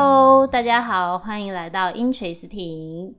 Hello，大家好，欢迎来到音锤斯婷。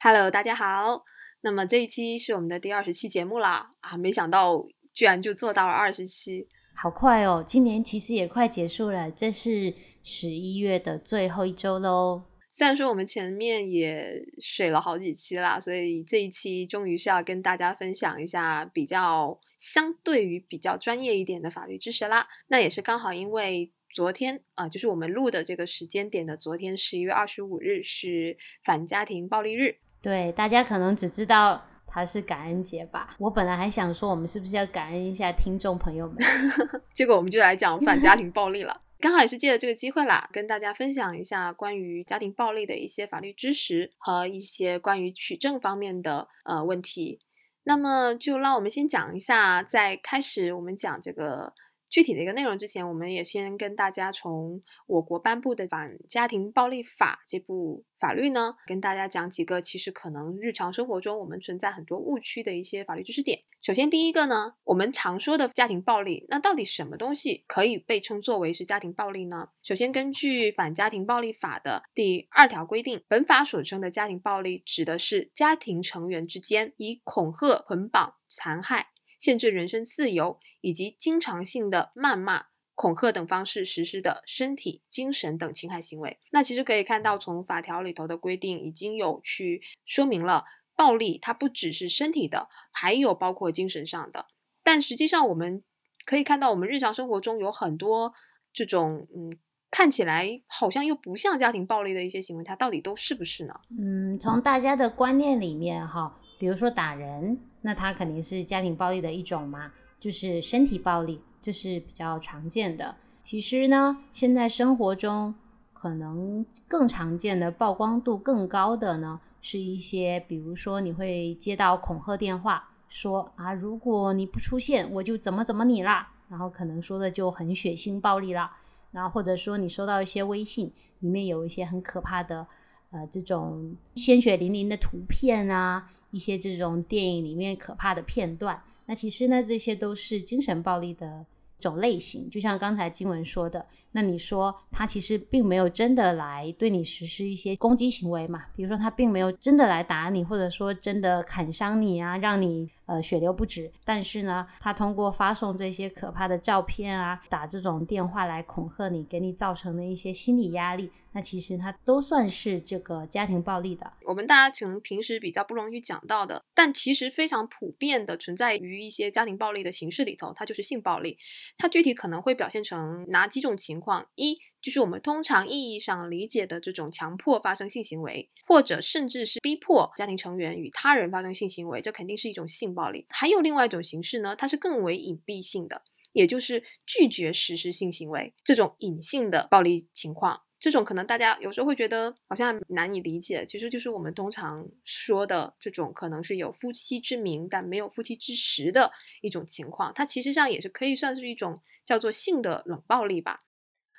Hello，大家好。那么这一期是我们的第二十期节目啦啊！没想到居然就做到了二十期，好快哦！今年其实也快结束了，这是十一月的最后一周喽。虽然说我们前面也水了好几期啦，所以这一期终于是要跟大家分享一下比较相对于比较专业一点的法律知识啦。那也是刚好因为昨天啊、呃，就是我们录的这个时间点的昨天十一月二十五日是反家庭暴力日。对，大家可能只知道它是感恩节吧。我本来还想说，我们是不是要感恩一下听众朋友们？结果我们就来讲反家庭暴力了。刚好也是借着这个机会啦，跟大家分享一下关于家庭暴力的一些法律知识和一些关于取证方面的呃问题。那么就让我们先讲一下，在开始我们讲这个具体的一个内容之前，我们也先跟大家从我国颁布的《反家庭暴力法》这部法律呢，跟大家讲几个其实可能日常生活中我们存在很多误区的一些法律知识点。首先，第一个呢，我们常说的家庭暴力，那到底什么东西可以被称作为是家庭暴力呢？首先，根据《反家庭暴力法》的第二条规定，本法所称的家庭暴力，指的是家庭成员之间以恐吓、捆绑、残害、限制人身自由以及经常性的谩骂、恐吓等方式实施的身体、精神等侵害行为。那其实可以看到，从法条里头的规定已经有去说明了。暴力它不只是身体的，还有包括精神上的。但实际上，我们可以看到，我们日常生活中有很多这种嗯，看起来好像又不像家庭暴力的一些行为，它到底都是不是呢？嗯，从大家的观念里面哈，比如说打人，那它肯定是家庭暴力的一种嘛，就是身体暴力，这是比较常见的。其实呢，现在生活中可能更常见的、曝光度更高的呢。是一些，比如说你会接到恐吓电话，说啊，如果你不出现，我就怎么怎么你啦，然后可能说的就很血腥暴力啦，然后或者说你收到一些微信，里面有一些很可怕的，呃，这种鲜血淋淋的图片啊，一些这种电影里面可怕的片段，那其实呢，这些都是精神暴力的种类型，就像刚才金文说的，那你说他其实并没有真的来对你实施一些攻击行为嘛？比如说他并没有真的来打你，或者说真的砍伤你啊，让你呃血流不止。但是呢，他通过发送这些可怕的照片啊，打这种电话来恐吓你，给你造成的一些心理压力，那其实它都算是这个家庭暴力的。我们大家可能平时比较不容易讲到的，但其实非常普遍的存在于一些家庭暴力的形式里头，它就是性暴力。它具体可能会表现成哪几种情况？况一就是我们通常意义上理解的这种强迫发生性行为，或者甚至是逼迫家庭成员与他人发生性行为，这肯定是一种性暴力。还有另外一种形式呢，它是更为隐蔽性的，也就是拒绝实施性行为这种隐性的暴力情况。这种可能大家有时候会觉得好像难以理解，其实就是我们通常说的这种可能是有夫妻之名但没有夫妻之实的一种情况，它其实上也是可以算是一种叫做性的冷暴力吧。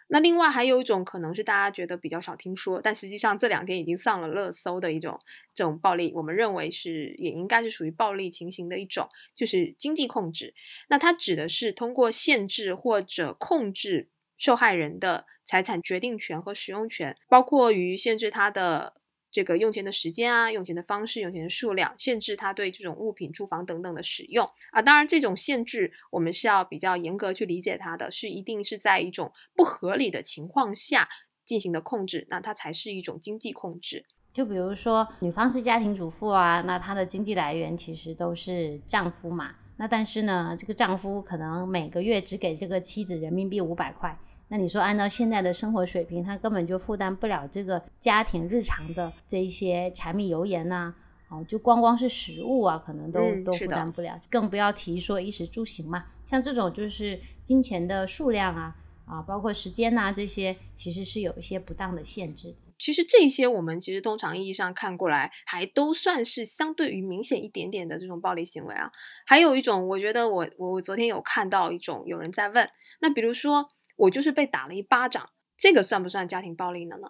那另外还有一种可能是大家觉得比较少听说，但实际上这两天已经上了热搜的一种这种暴力，我们认为是也应该是属于暴力情形的一种，就是经济控制。那它指的是通过限制或者控制受害人的财产决定权和使用权，包括于限制他的这个用钱的时间啊、用钱的方式、用钱的数量，限制他对这种物品、住房等等的使用啊。当然，这种限制我们是要比较严格去理解它的，是一定是在一种不合理的情况下进行的控制，那它才是一种经济控制。就比如说，女方是家庭主妇啊，那她的经济来源其实都是丈夫嘛。那但是呢，这个丈夫可能每个月只给这个妻子人民币五百块。那你说，按照现在的生活水平，他根本就负担不了这个家庭日常的这一些柴米油盐呐、哦，就光光是食物啊，可能都、都负担不了，更不要提说衣食住行嘛。像这种就是金钱的数量啊，啊，包括时间呐、这些，其实是有一些不当的限制的。其实这些我们其实通常意义上看过来，还都算是相对于明显一点点的这种暴力行为啊。还有一种，我觉得我我我昨天有看到一种有人在问，那比如说我就是被打了一巴掌，这个算不算家庭暴力了呢？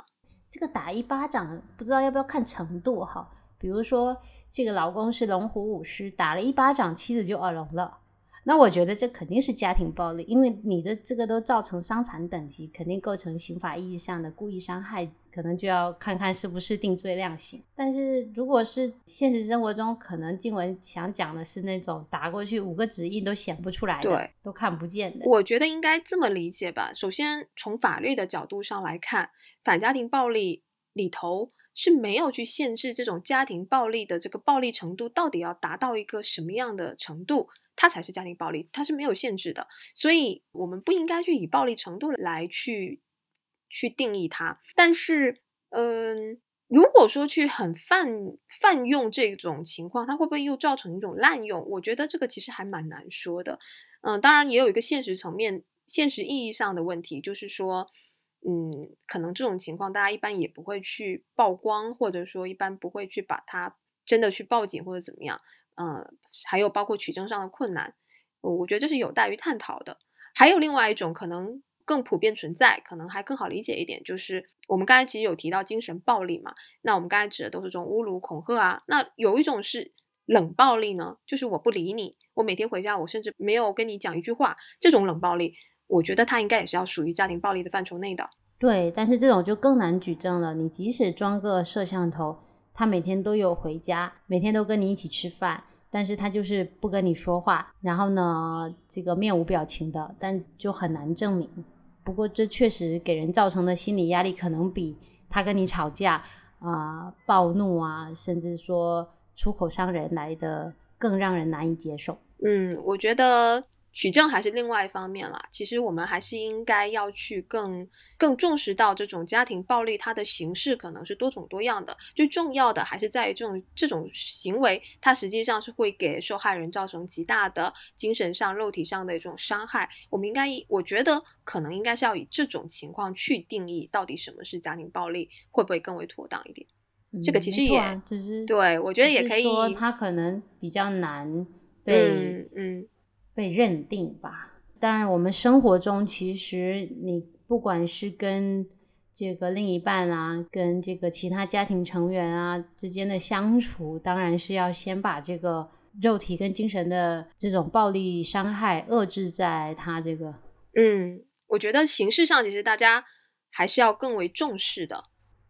这个打一巴掌，不知道要不要看程度哈。比如说，这个老公是龙虎武师，打了一巴掌，妻子就耳聋了。那我觉得这肯定是家庭暴力，因为你的这个都造成伤残等级，肯定构成刑法意义上的故意伤害，可能就要看看是不是定罪量刑。但是如果是现实生活中，可能静文想讲的是那种打过去五个指印都显不出来的，都看不见的。我觉得应该这么理解吧。首先从法律的角度上来看，反家庭暴力里头是没有去限制这种家庭暴力的这个暴力程度到底要达到一个什么样的程度。它才是家庭暴力，它是没有限制的，所以我们不应该去以暴力程度来去去定义它。但是，嗯，如果说去很泛泛用这种情况，它会不会又造成一种滥用？我觉得这个其实还蛮难说的。嗯，当然也有一个现实层面、现实意义上的问题，就是说，嗯，可能这种情况大家一般也不会去曝光，或者说一般不会去把它真的去报警或者怎么样。嗯，还有包括取证上的困难，我觉得这是有待于探讨的。还有另外一种可能更普遍存在，可能还更好理解一点，就是我们刚才其实有提到精神暴力嘛。那我们刚才指的都是这种侮辱、恐吓啊。那有一种是冷暴力呢，就是我不理你，我每天回家我甚至没有跟你讲一句话，这种冷暴力，我觉得他应该也是要属于家庭暴力的范畴内的。对，但是这种就更难举证了。你即使装个摄像头。他每天都有回家，每天都跟你一起吃饭，但是他就是不跟你说话，然后呢，这个面无表情的，但就很难证明。不过这确实给人造成的心理压力，可能比他跟你吵架啊、暴怒啊，甚至说出口伤人来的更让人难以接受。嗯，我觉得。取证还是另外一方面啦。其实我们还是应该要去更更重视到这种家庭暴力，它的形式可能是多种多样的。最重要的还是在于这种这种行为，它实际上是会给受害人造成极大的精神上、肉体上的一种伤害。我们应该，我觉得可能应该是要以这种情况去定义到底什么是家庭暴力，会不会更为妥当一点？这个其实也只是对我觉得也可以说，它可能比较难被嗯。被认定吧。当然，我们生活中其实你不管是跟这个另一半啊，跟这个其他家庭成员啊之间的相处，当然是要先把这个肉体跟精神的这种暴力伤害遏制在他这个。嗯，我觉得形式上其实大家还是要更为重视的。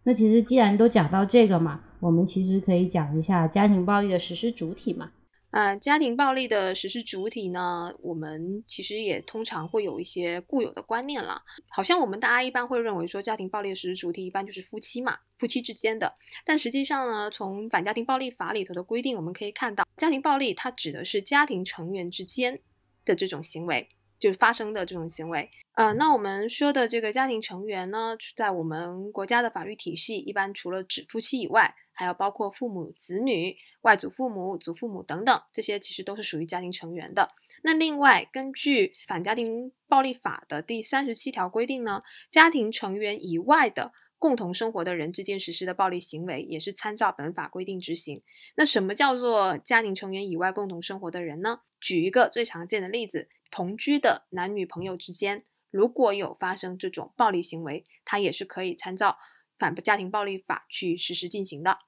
那其实既然都讲到这个嘛，我们其实可以讲一下家庭暴力的实施主体嘛。呃，家庭暴力的实施主体呢，我们其实也通常会有一些固有的观念了。好像我们大家一般会认为说，家庭暴力的实施主体一般就是夫妻嘛，夫妻之间的。但实际上呢，从反家庭暴力法里头的规定，我们可以看到，家庭暴力它指的是家庭成员之间的这种行为，就是发生的这种行为。呃，那我们说的这个家庭成员呢，在我们国家的法律体系，一般除了指夫妻以外，还有包括父母、子女、外祖父母、祖父母等等，这些其实都是属于家庭成员的。那另外，根据《反家庭暴力法》的第三十七条规定呢，家庭成员以外的共同生活的人之间实施的暴力行为，也是参照本法规定执行。那什么叫做家庭成员以外共同生活的人呢？举一个最常见的例子，同居的男女朋友之间，如果有发生这种暴力行为，他也是可以参照。反家庭暴力法去实施进行的。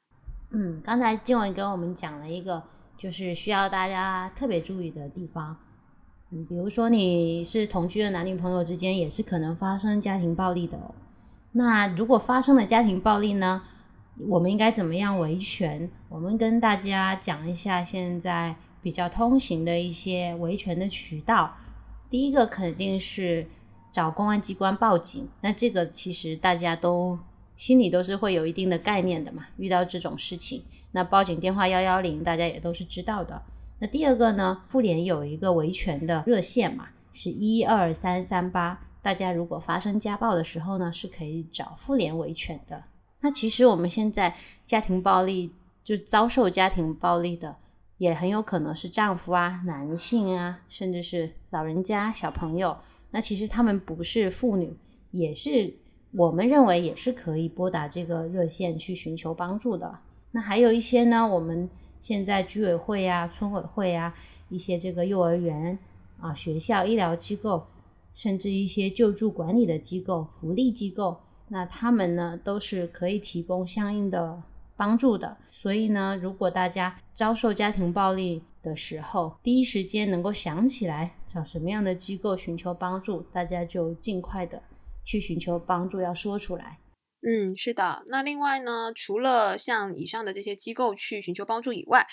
嗯，刚才静文给我们讲了一个，就是需要大家特别注意的地方。嗯，比如说你是同居的男女朋友之间，也是可能发生家庭暴力的。那如果发生了家庭暴力呢，我们应该怎么样维权？我们跟大家讲一下现在比较通行的一些维权的渠道。第一个肯定是找公安机关报警。那这个其实大家都。心里都是会有一定的概念的嘛，遇到这种事情，那报警电话幺幺零，大家也都是知道的。那第二个呢，妇联有一个维权的热线嘛，是一二三三八，大家如果发生家暴的时候呢，是可以找妇联维权的。那其实我们现在家庭暴力，就遭受家庭暴力的，也很有可能是丈夫啊、男性啊，甚至是老人家、小朋友。那其实他们不是妇女，也是。我们认为也是可以拨打这个热线去寻求帮助的。那还有一些呢，我们现在居委会啊、村委会啊、一些这个幼儿园啊、学校、医疗机构，甚至一些救助管理的机构、福利机构，那他们呢都是可以提供相应的帮助的。所以呢，如果大家遭受家庭暴力，的时候，第一时间能够想起来找什么样的机构寻求帮助，大家就尽快的去寻求帮助，要说出来。嗯，是的。那另外呢，除了像以上的这些机构去寻求帮助以外，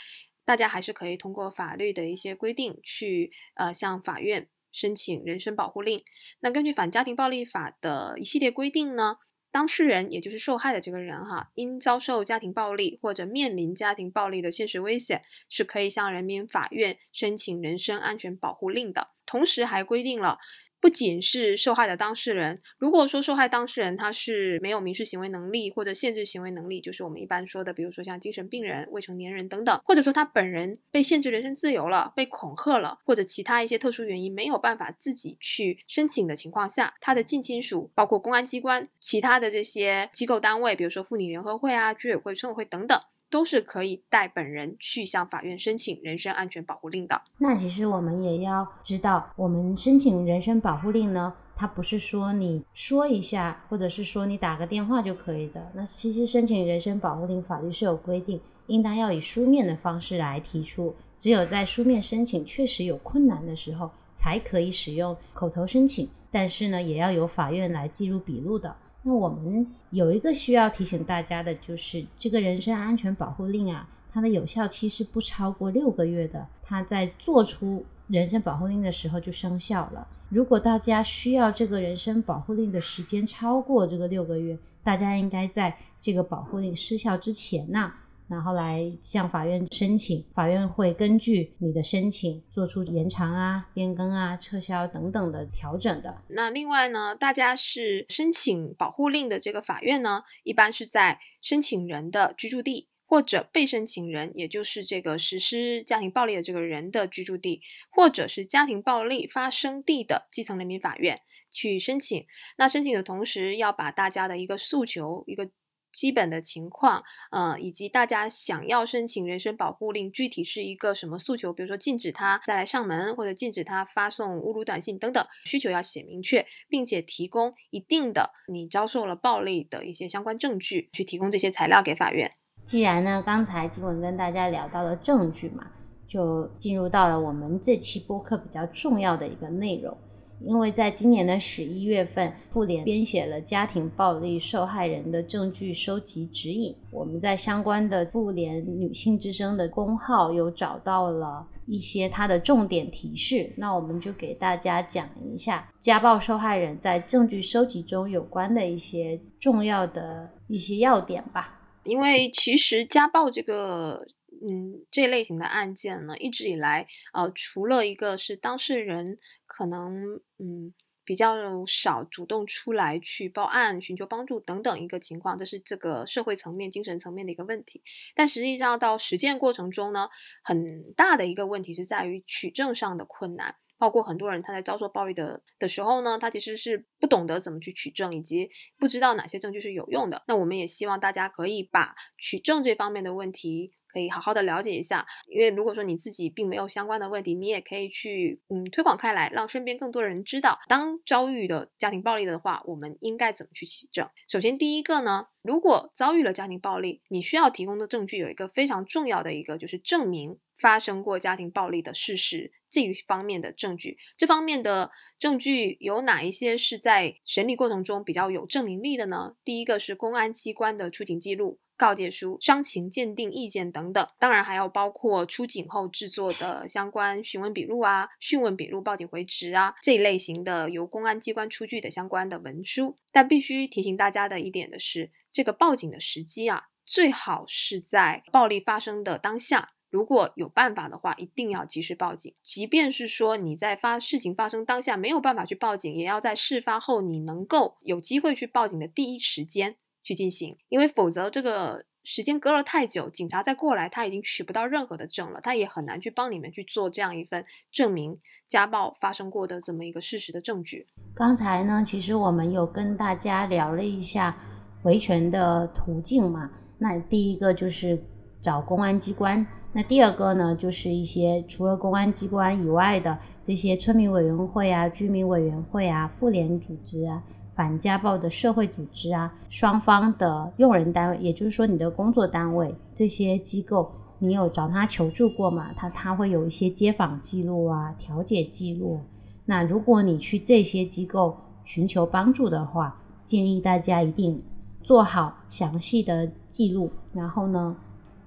大家还是可以通过法律的一些规定去呃向法院申请人身保护令。那根据反家庭暴力法的一系列规定呢，当事人也就是受害的这个人哈，因遭受家庭暴力或者面临家庭暴力的现实危险，是可以向人民法院申请人身安全保护令的。同时还规定了。不仅是受害的当事人，如果说受害当事人他是没有民事行为能力或者限制行为能力，就是我们一般说的，比如说像精神病人、未成年人等等，或者说他本人被限制人身自由了、被恐吓了，或者其他一些特殊原因没有办法自己去申请的情况下，他的近亲属，包括公安机关、其他的这些机构单位，比如说妇女联合会啊、居委会、村委会等等。都是可以带本人去向法院申请人身安全保护令的。那其实我们也要知道，我们申请人身保护令呢，它不是说你说一下，或者是说你打个电话就可以的。那其实申请人身保护令，法律是有规定，应当要以书面的方式来提出。只有在书面申请确实有困难的时候，才可以使用口头申请。但是呢，也要由法院来记录笔录的。那我们有一个需要提醒大家的，就是这个人身安全保护令啊，它的有效期是不超过六个月的。它在做出人身保护令的时候就生效了。如果大家需要这个人身保护令的时间超过这个六个月，大家应该在这个保护令失效之前呢。然后来向法院申请，法院会根据你的申请做出延长啊、变更啊、撤销等等的调整的。那另外呢，大家是申请保护令的这个法院呢，一般是在申请人的居住地或者被申请人，也就是这个实施家庭暴力的这个人的居住地，或者是家庭暴力发生地的基层人民法院去申请。那申请的同时，要把大家的一个诉求一个。基本的情况，呃，以及大家想要申请人身保护令，具体是一个什么诉求？比如说禁止他再来上门，或者禁止他发送侮辱短信等等，需求要写明确，并且提供一定的你遭受了暴力的一些相关证据，去提供这些材料给法院。既然呢，刚才金文跟大家聊到了证据嘛，就进入到了我们这期播客比较重要的一个内容。因为在今年的十一月份，妇联编写了家庭暴力受害人的证据收集指引。我们在相关的妇联女性之声的公号有找到了一些它的重点提示，那我们就给大家讲一下家暴受害人在证据收集中有关的一些重要的一些要点吧。因为其实家暴这个。嗯，这类型的案件呢，一直以来，呃，除了一个是当事人可能嗯比较少主动出来去报案、寻求帮助等等一个情况，这是这个社会层面、精神层面的一个问题。但实际上到实践过程中呢，很大的一个问题是在于取证上的困难。包括很多人他在遭受暴力的的时候呢，他其实是不懂得怎么去取证，以及不知道哪些证据是有用的。那我们也希望大家可以把取证这方面的问题。可以好好的了解一下，因为如果说你自己并没有相关的问题，你也可以去嗯推广开来，让身边更多的人知道，当遭遇的家庭暴力的话，我们应该怎么去取证。首先第一个呢，如果遭遇了家庭暴力，你需要提供的证据有一个非常重要的一个，就是证明发生过家庭暴力的事实这一方面的证据。这方面的证据有哪一些是在审理过程中比较有证明力的呢？第一个是公安机关的出警记录。告诫书、伤情鉴定意见等等，当然还要包括出警后制作的相关询问笔录啊、讯问笔录、报警回执啊这一类型的由公安机关出具的相关的文书。但必须提醒大家的一点的是，这个报警的时机啊，最好是在暴力发生的当下。如果有办法的话，一定要及时报警。即便是说你在发事情发生当下没有办法去报警，也要在事发后你能够有机会去报警的第一时间。去进行，因为否则这个时间隔了太久，警察再过来，他已经取不到任何的证了，他也很难去帮你们去做这样一份证明家暴发生过的这么一个事实的证据。刚才呢，其实我们有跟大家聊了一下维权的途径嘛，那第一个就是找公安机关，那第二个呢，就是一些除了公安机关以外的这些村民委员会啊、居民委员会啊、妇联组织啊。反家暴的社会组织啊，双方的用人单位，也就是说你的工作单位，这些机构你有找他求助过吗？他他会有一些街访记录啊、调解记录。那如果你去这些机构寻求帮助的话，建议大家一定做好详细的记录，然后呢，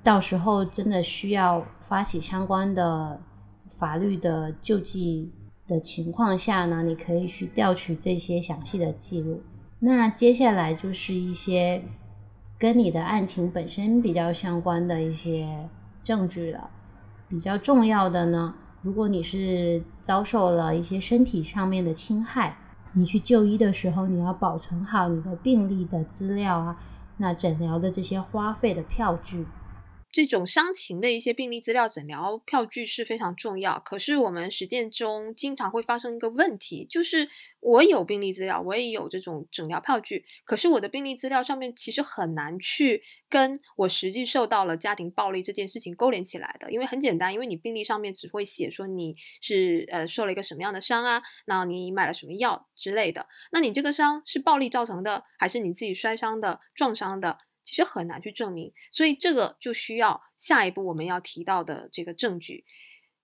到时候真的需要发起相关的法律的救济的情况下呢，你可以去调取这些详细的记录。那接下来就是一些跟你的案情本身比较相关的一些证据了。比较重要的呢，如果你是遭受了一些身体上面的侵害，你去就医的时候，你要保存好你的病历的资料啊，那诊疗的这些花费的票据。这种伤情的一些病历资料、诊疗票据是非常重要。可是我们实践中经常会发生一个问题，就是我有病历资料，我也有这种诊疗票据，可是我的病历资料上面其实很难去跟我实际受到了家庭暴力这件事情勾连起来的。因为很简单，因为你病历上面只会写说你是呃受了一个什么样的伤啊，那你买了什么药之类的。那你这个伤是暴力造成的，还是你自己摔伤的、撞伤的？其实很难去证明，所以这个就需要下一步我们要提到的这个证据，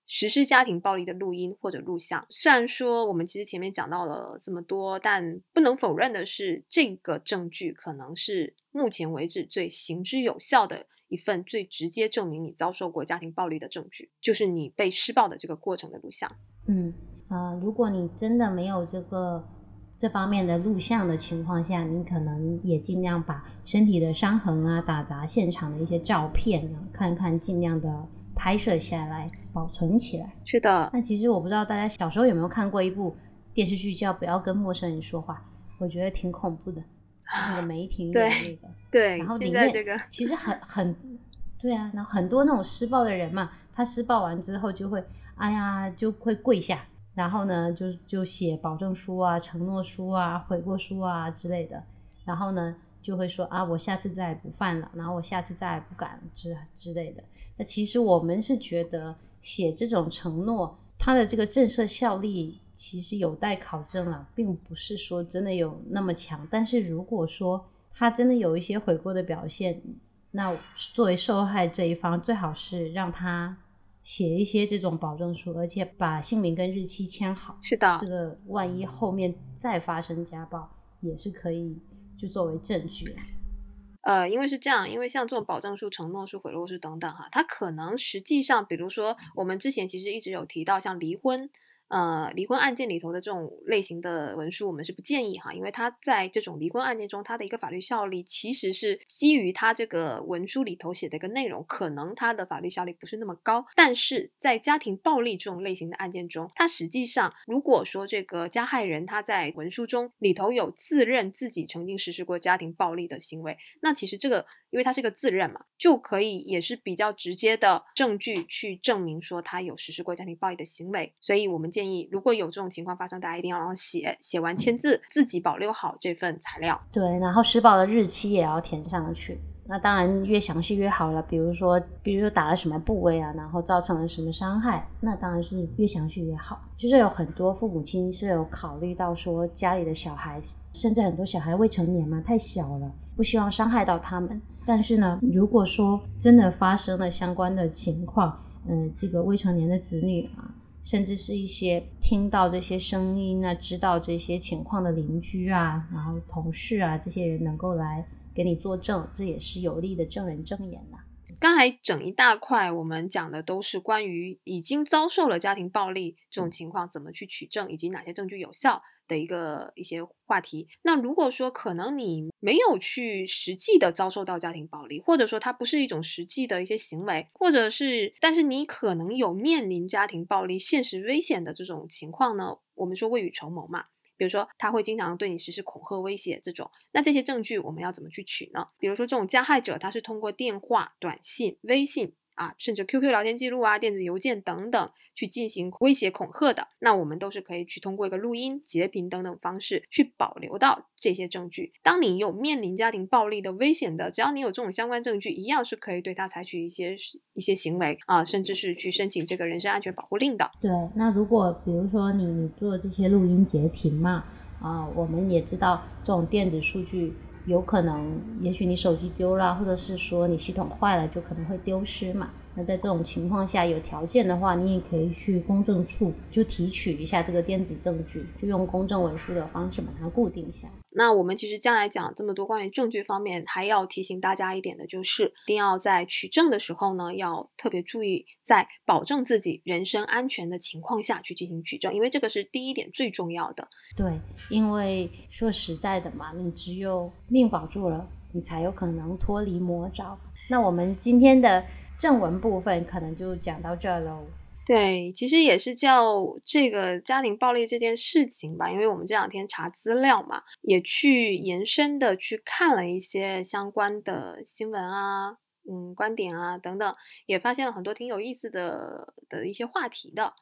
实施家庭暴力的录音或者录像。虽然说我们其实前面讲到了这么多，但不能否认的是，这个证据可能是目前为止最行之有效的一份最直接证明你遭受过家庭暴力的证据，就是你被施暴的这个过程的录像。嗯，呃，如果你真的没有这个。这方面的录像的情况下，你可能也尽量把身体的伤痕啊、打砸现场的一些照片啊，看看尽量的拍摄下来，保存起来。是的。那其实我不知道大家小时候有没有看过一部电视剧叫《不要跟陌生人说话》，我觉得挺恐怖的，就是个梅婷演那个。对。然后里面这个其实很很对啊，然后很多那种施暴的人嘛，他施暴完之后就会哎呀就会跪下。然后呢，就就写保证书啊、承诺书啊、悔过书啊之类的。然后呢，就会说啊，我下次再也不犯了，然后我下次再也不敢之之类的。那其实我们是觉得写这种承诺，它的这个震慑效力其实有待考证了，并不是说真的有那么强。但是如果说他真的有一些悔过的表现，那作为受害这一方，最好是让他。写一些这种保证书，而且把姓名跟日期签好。是的，这个万一后面再发生家暴，也是可以就作为证据。呃，因为是这样，因为像这种保证书、承诺书、悔过书等等哈，它可能实际上，比如说我们之前其实一直有提到，像离婚。呃，离婚案件里头的这种类型的文书，我们是不建议哈，因为它在这种离婚案件中，它的一个法律效力其实是基于它这个文书里头写的一个内容，可能它的法律效力不是那么高。但是在家庭暴力这种类型的案件中，它实际上如果说这个加害人他在文书中里头有自认自己曾经实施过家庭暴力的行为，那其实这个。因为他是个自认嘛，就可以也是比较直接的证据去证明说他有实施过家庭暴力的行为，所以我们建议如果有这种情况发生，大家一定要写，写完签字，自己保留好这份材料。对，然后施保的日期也要填上去。那当然越详细越好了，比如说，比如说打了什么部位啊，然后造成了什么伤害，那当然是越详细越好。就是有很多父母亲是有考虑到说家里的小孩，甚至很多小孩未成年嘛，太小了，不希望伤害到他们。但是呢，如果说真的发生了相关的情况，嗯，这个未成年的子女啊，甚至是一些听到这些声音啊，知道这些情况的邻居啊，然后同事啊，这些人能够来。给你作证，这也是有力的证人证言呐。刚才整一大块，我们讲的都是关于已经遭受了家庭暴力这种情况怎么去取证，以及哪些证据有效的一个一些话题。那如果说可能你没有去实际的遭受到家庭暴力，或者说它不是一种实际的一些行为，或者是但是你可能有面临家庭暴力现实危险的这种情况呢？我们说未雨绸缪嘛。比如说，他会经常对你实施恐吓、威胁这种，那这些证据我们要怎么去取呢？比如说，这种加害者他是通过电话、短信、微信。啊，甚至 QQ 聊天记录啊、电子邮件等等，去进行威胁恐吓的，那我们都是可以去通过一个录音、截屏等等方式去保留到这些证据。当你有面临家庭暴力的危险的，只要你有这种相关证据，一样是可以对他采取一些一些行为啊，甚至是去申请这个人身安全保护令的。对，那如果比如说你你做这些录音截屏嘛，啊，我们也知道这种电子数据。有可能，也许你手机丢了，或者是说你系统坏了，就可能会丢失嘛。那在这种情况下，有条件的话，你也可以去公证处就提取一下这个电子证据，就用公证文书的方式把它固定下来。那我们其实将来讲这么多关于证据方面，还要提醒大家一点的就是，一定要在取证的时候呢，要特别注意，在保证自己人身安全的情况下去进行取证，因为这个是第一点最重要的。对，因为说实在的嘛，你只有命保住了，你才有可能脱离魔爪。那我们今天的。正文部分可能就讲到这喽。对，其实也是叫这个家庭暴力这件事情吧，因为我们这两天查资料嘛，也去延伸的去看了一些相关的新闻啊，嗯，观点啊等等，也发现了很多挺有意思的的一些话题的，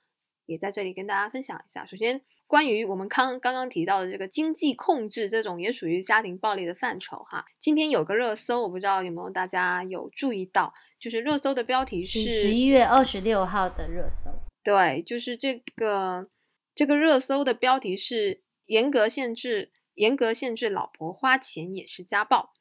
也在这里跟大家分享一下。首先。关于我们刚刚刚提到的这个经济控制，这种也属于家庭暴力的范畴哈。今天有个热搜，我不知道有没有大家有注意到，就是热搜的标题是十一月二十六号的热搜。对，就是这个这个热搜的标题是严格限制，严格限制老婆花钱也是家暴。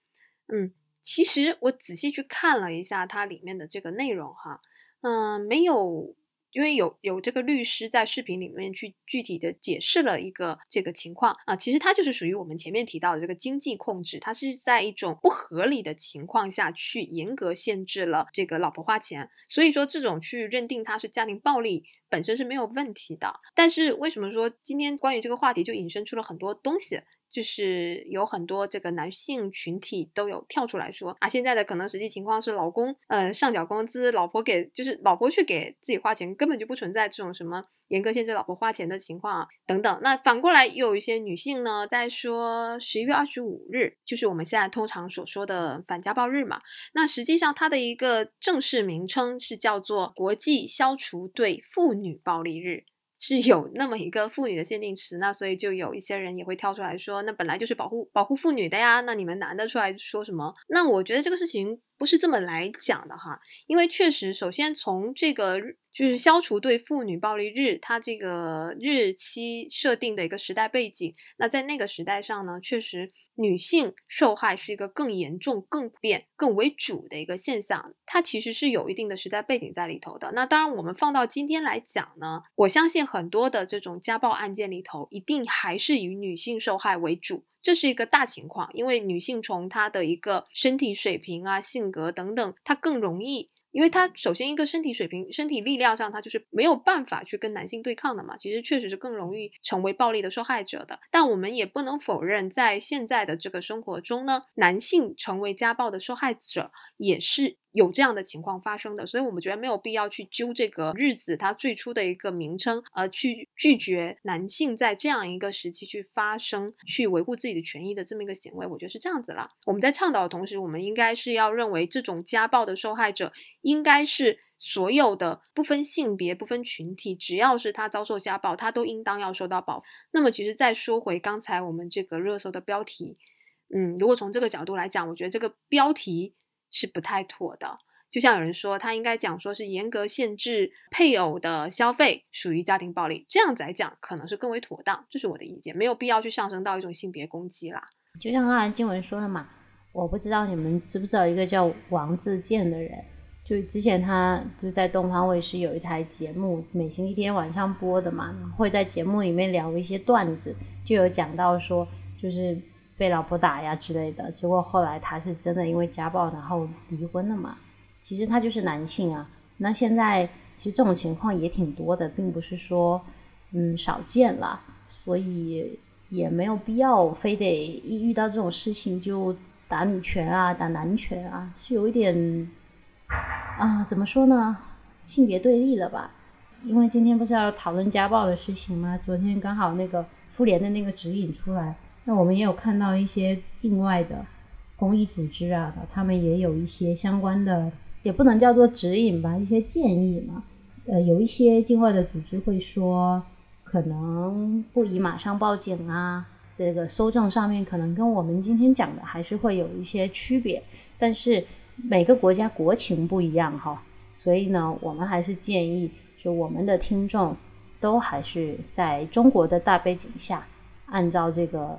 嗯，其实我仔细去看了一下它里面的这个内容哈，嗯，没有。因为有有这个律师在视频里面去具体的解释了一个这个情况啊，其实它就是属于我们前面提到的这个经济控制，它是在一种不合理的情况下去严格限制了这个老婆花钱，所以说这种去认定它是家庭暴力本身是没有问题的。但是为什么说今天关于这个话题就引申出了很多东西？就是有很多这个男性群体都有跳出来说啊，现在的可能实际情况是老公呃上缴工资，老婆给就是老婆去给自己花钱，根本就不存在这种什么严格限制老婆花钱的情况啊等等。那反过来又有一些女性呢在说十一月二十五日就是我们现在通常所说的反家暴日嘛，那实际上它的一个正式名称是叫做国际消除对妇女暴力日。是有那么一个妇女的限定词，那所以就有一些人也会跳出来说，那本来就是保护保护妇女的呀，那你们男的出来说什么？那我觉得这个事情不是这么来讲的哈，因为确实，首先从这个。就是消除对妇女暴力日，它这个日期设定的一个时代背景。那在那个时代上呢，确实女性受害是一个更严重、更变、更为主的一个现象。它其实是有一定的时代背景在里头的。那当然，我们放到今天来讲呢，我相信很多的这种家暴案件里头，一定还是以女性受害为主。这是一个大情况，因为女性从她的一个身体水平啊、性格等等，他更容易。因为他首先一个身体水平、身体力量上，他就是没有办法去跟男性对抗的嘛，其实确实是更容易成为暴力的受害者的。但我们也不能否认，在现在的这个生活中呢，男性成为家暴的受害者也是。有这样的情况发生的，所以我们觉得没有必要去揪这个日子，它最初的一个名称，而去拒绝男性在这样一个时期去发生、去维护自己的权益的这么一个行为，我觉得是这样子了。我们在倡导的同时，我们应该是要认为这种家暴的受害者应该是所有的，不分性别、不分群体，只要是他遭受家暴，他都应当要受到保护。那么，其实再说回刚才我们这个热搜的标题，嗯，如果从这个角度来讲，我觉得这个标题。是不太妥的，就像有人说，他应该讲说是严格限制配偶的消费属于家庭暴力，这样子来讲可能是更为妥当，这是我的意见，没有必要去上升到一种性别攻击啦。就像刚才经文说的嘛，我不知道你们知不知道一个叫王自健的人，就之前他就在东方卫视有一台节目，每星期天晚上播的嘛，会在节目里面聊一些段子，就有讲到说就是。被老婆打呀之类的，结果后来他是真的因为家暴然后离婚了嘛？其实他就是男性啊。那现在其实这种情况也挺多的，并不是说嗯少见了，所以也没有必要非得一遇到这种事情就打女权啊，打男权啊，是有一点啊怎么说呢？性别对立了吧？因为今天不是要讨论家暴的事情吗？昨天刚好那个妇联的那个指引出来。那我们也有看到一些境外的公益组织啊，他们也有一些相关的，也不能叫做指引吧，一些建议嘛。呃，有一些境外的组织会说，可能不宜马上报警啊，这个收证上面可能跟我们今天讲的还是会有一些区别。但是每个国家国情不一样哈，所以呢，我们还是建议，就我们的听众都还是在中国的大背景下，按照这个。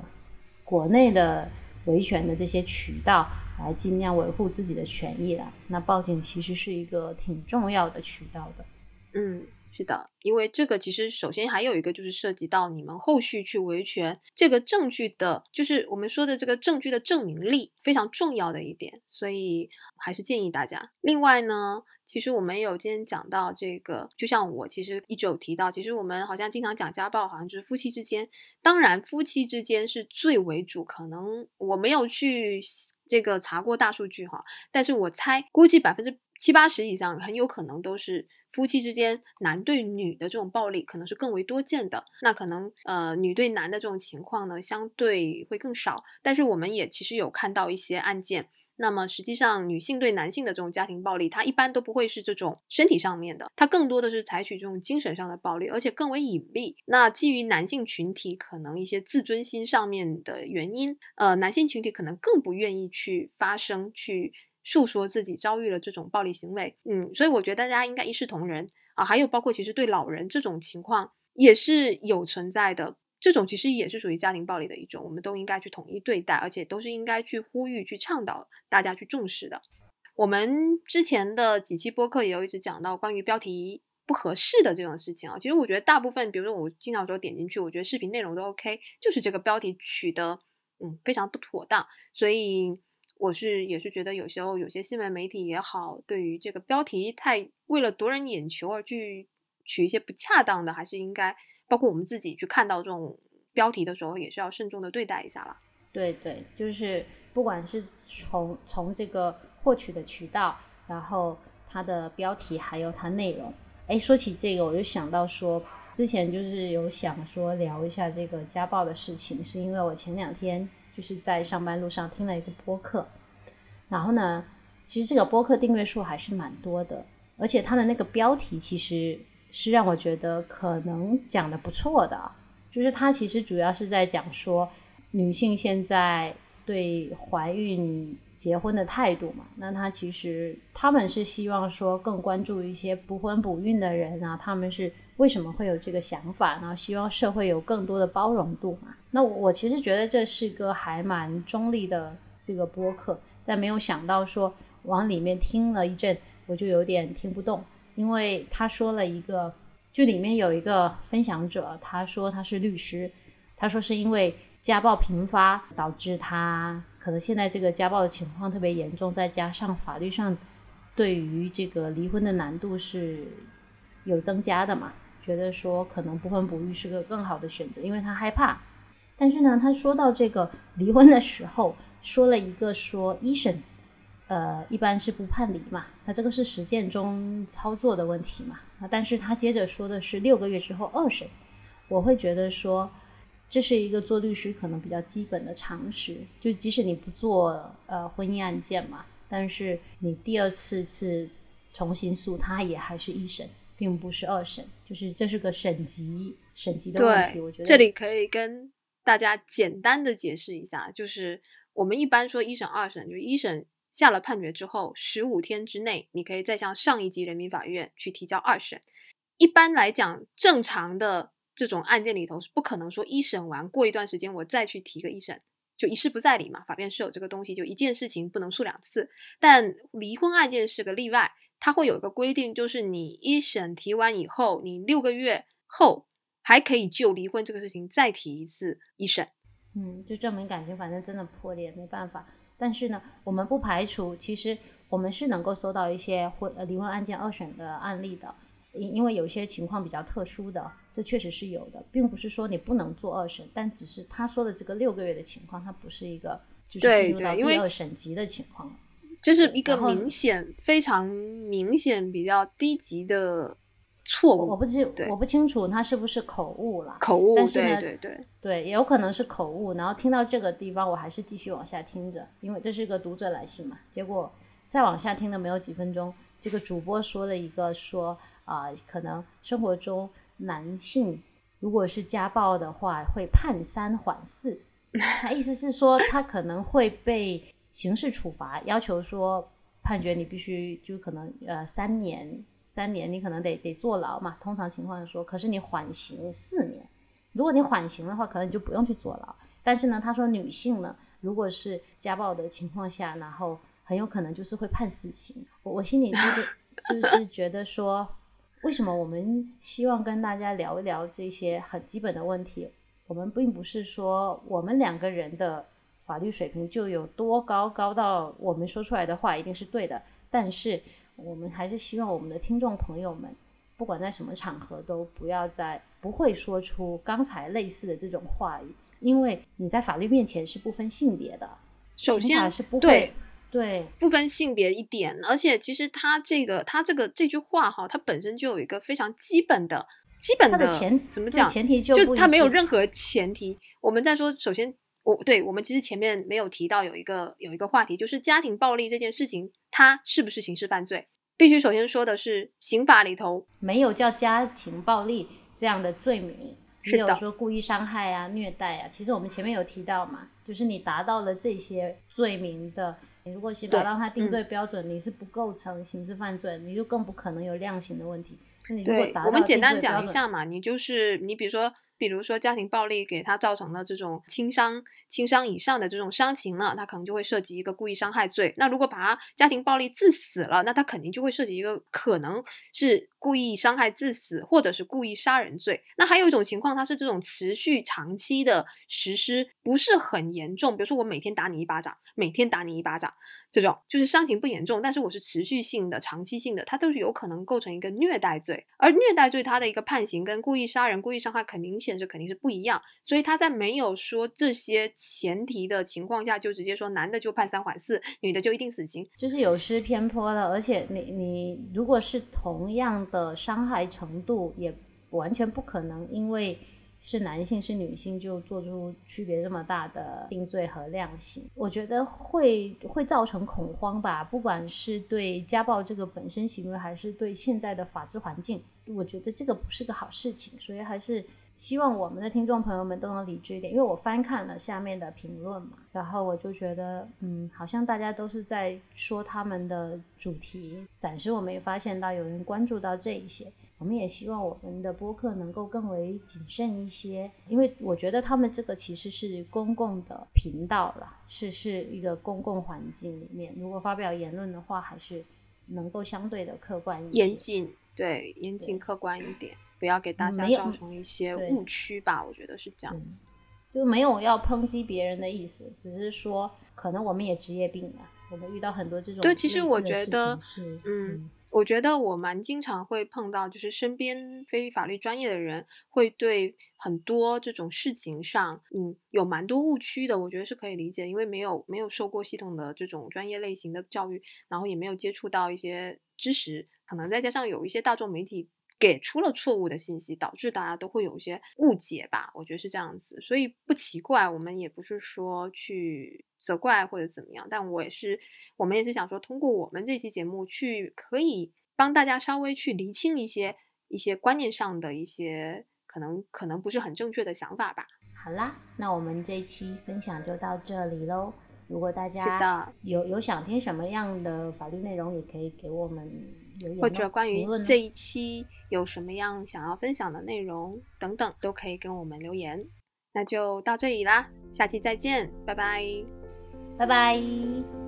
国内的维权的这些渠道来尽量维护自己的权益了。那报警其实是一个挺重要的渠道的。嗯。是的，因为这个其实首先还有一个就是涉及到你们后续去维权这个证据的，就是我们说的这个证据的证明力非常重要的一点，所以还是建议大家。另外呢，其实我们有今天讲到这个，就像我其实一直有提到，其实我们好像经常讲家暴，好像就是夫妻之间，当然夫妻之间是最为主，可能我没有去这个查过大数据哈，但是我猜估计百分之七八十以上很有可能都是。夫妻之间男对女的这种暴力可能是更为多见的，那可能呃女对男的这种情况呢相对会更少。但是我们也其实有看到一些案件，那么实际上女性对男性的这种家庭暴力，它一般都不会是这种身体上面的，它更多的是采取这种精神上的暴力，而且更为隐蔽。那基于男性群体可能一些自尊心上面的原因，呃，男性群体可能更不愿意去发声去。诉说自己遭遇了这种暴力行为，嗯，所以我觉得大家应该一视同仁啊。还有包括其实对老人这种情况也是有存在的，这种其实也是属于家庭暴力的一种，我们都应该去统一对待，而且都是应该去呼吁、去倡导大家去重视的。我们之前的几期播客也有一直讲到关于标题不合适的这种事情啊。其实我觉得大部分，比如说我经常说点进去，我觉得视频内容都 OK，就是这个标题取得嗯非常不妥当，所以。我是也是觉得有时候有些新闻媒体也好，对于这个标题太为了夺人眼球而去取一些不恰当的，还是应该包括我们自己去看到这种标题的时候，也是要慎重的对待一下了。对对，就是不管是从从这个获取的渠道，然后它的标题还有它内容。哎，说起这个，我就想到说，之前就是有想说聊一下这个家暴的事情，是因为我前两天。就是在上班路上听了一个播客，然后呢，其实这个播客订阅数还是蛮多的，而且它的那个标题其实是让我觉得可能讲的不错的，就是它其实主要是在讲说女性现在对怀孕。结婚的态度嘛，那他其实他们是希望说更关注一些不婚不孕的人啊，他们是为什么会有这个想法呢？希望社会有更多的包容度嘛。那我其实觉得这是个还蛮中立的这个播客，但没有想到说往里面听了一阵，我就有点听不懂，因为他说了一个，就里面有一个分享者，他说他是律师，他说是因为。家暴频发导致他可能现在这个家暴的情况特别严重，再加上法律上对于这个离婚的难度是有增加的嘛，觉得说可能不婚不育是个更好的选择，因为他害怕。但是呢，他说到这个离婚的时候，说了一个说一审呃一般是不判离嘛，他这个是实践中操作的问题嘛，啊，但是他接着说的是六个月之后二审，我会觉得说。这是一个做律师可能比较基本的常识，就即使你不做呃婚姻案件嘛，但是你第二次是重新诉，他也还是一审，并不是二审，就是这是个省级省级的问题。我觉得这里可以跟大家简单的解释一下，就是我们一般说一审、二审，就是一审下了判决之后，十五天之内，你可以再向上一级人民法院去提交二审。一般来讲，正常的。这种案件里头是不可能说一审完过一段时间我再去提个一审就一事不再理嘛，法院是有这个东西，就一件事情不能诉两次。但离婚案件是个例外，它会有一个规定，就是你一审提完以后，你六个月后还可以就离婚这个事情再提一次一审。嗯，就证明感情反正真的破裂没办法。但是呢，我们不排除其实我们是能够搜到一些婚呃离婚案件二审的案例的。因因为有些情况比较特殊的，这确实是有的，并不是说你不能做二审，但只是他说的这个六个月的情况，它不是一个就是进入到第二审级的情况，就是一个明显非常明显比较低级的错误。我不清我不清楚他是不是口误了，口误，但是呢，对对对，也有可能是口误。然后听到这个地方，我还是继续往下听着，因为这是一个读者来信嘛。结果再往下听的没有几分钟，这个主播说了一个说。啊，可能生活中男性如果是家暴的话，会判三缓四。他意思是说，他可能会被刑事处罚，要求说判决你必须就可能呃三年，三年你可能得得坐牢嘛。通常情况说，可是你缓刑四年。如果你缓刑的话，可能你就不用去坐牢。但是呢，他说女性呢，如果是家暴的情况下，然后很有可能就是会判死刑。我我心里就是 就是觉得说，为什么我们希望跟大家聊一聊这些很基本的问题？我们并不是说我们两个人的法律水平就有多高，高到我们说出来的话一定是对的。但是我们还是希望我们的听众朋友们，不管在什么场合，都不要再不会说出刚才类似的这种话语，因为你在法律面前是不分性别的。首先是不会对不分性别一点，而且其实他这个他这个这句话哈，它本身就有一个非常基本的。基本的前怎么讲？前提就他没有任何前提。我们在说，首先，我对我们其实前面没有提到有一个有一个话题，就是家庭暴力这件事情，它是不是刑事犯罪？必须首先说的是，刑法里头没有叫家庭暴力这样的罪名，只有说故意伤害啊、虐待啊。其实我们前面有提到嘛，就是你达到了这些罪名的，你如果刑法让他定罪标准，你是不构成刑事犯罪，你就更不可能有量刑的问题。对，我们简单讲一下嘛，你就是你，比如说。比如说家庭暴力给他造成了这种轻伤、轻伤以上的这种伤情呢，他可能就会涉及一个故意伤害罪。那如果把他家庭暴力致死了，那他肯定就会涉及一个可能是故意伤害致死或者是故意杀人罪。那还有一种情况，它是这种持续长期的实施，不是很严重。比如说我每天打你一巴掌，每天打你一巴掌，这种就是伤情不严重，但是我是持续性的、长期性的，它都是有可能构成一个虐待罪。而虐待罪它的一个判刑跟故意杀人、故意伤害很明显。是肯定是不一样，所以他在没有说这些前提的情况下，就直接说男的就判三缓四，女的就一定死刑，就是有失偏颇了。而且你你如果是同样的伤害程度，也完全不可能因为是男性是女性就做出区别这么大的定罪和量刑。我觉得会会造成恐慌吧，不管是对家暴这个本身行为，还是对现在的法治环境，我觉得这个不是个好事情，所以还是。希望我们的听众朋友们都能理智一点，因为我翻看了下面的评论嘛，然后我就觉得，嗯，好像大家都是在说他们的主题。暂时我们也发现到有人关注到这一些，我们也希望我们的播客能够更为谨慎一些，因为我觉得他们这个其实是公共的频道了，是是一个公共环境里面，如果发表言论的话，还是能够相对的客观一些，严谨，对，严谨客观一点。不要给大家造成一些误区吧，我觉得是这样子，就没有要抨击别人的意思，只是说可能我们也职业病吧，我们遇到很多这种对，其实我觉得，嗯，我觉得我蛮经常会碰到，就是身边非法律专业的人会对很多这种事情上，嗯，有蛮多误区的，我觉得是可以理解，因为没有没有受过系统的这种专业类型的教育，然后也没有接触到一些知识，可能再加上有一些大众媒体。给出了错误的信息，导致大家都会有一些误解吧，我觉得是这样子，所以不奇怪。我们也不是说去责怪或者怎么样，但我也是，我们也是想说，通过我们这期节目去可以帮大家稍微去厘清一些一些观念上的一些可能可能不是很正确的想法吧。好啦，那我们这一期分享就到这里喽。如果大家有有想听什么样的法律内容，也可以给我们。或者关于这一期有什么样想要分享的内容等等，都可以跟我们留言。那就到这里啦，下期再见，拜拜，拜拜。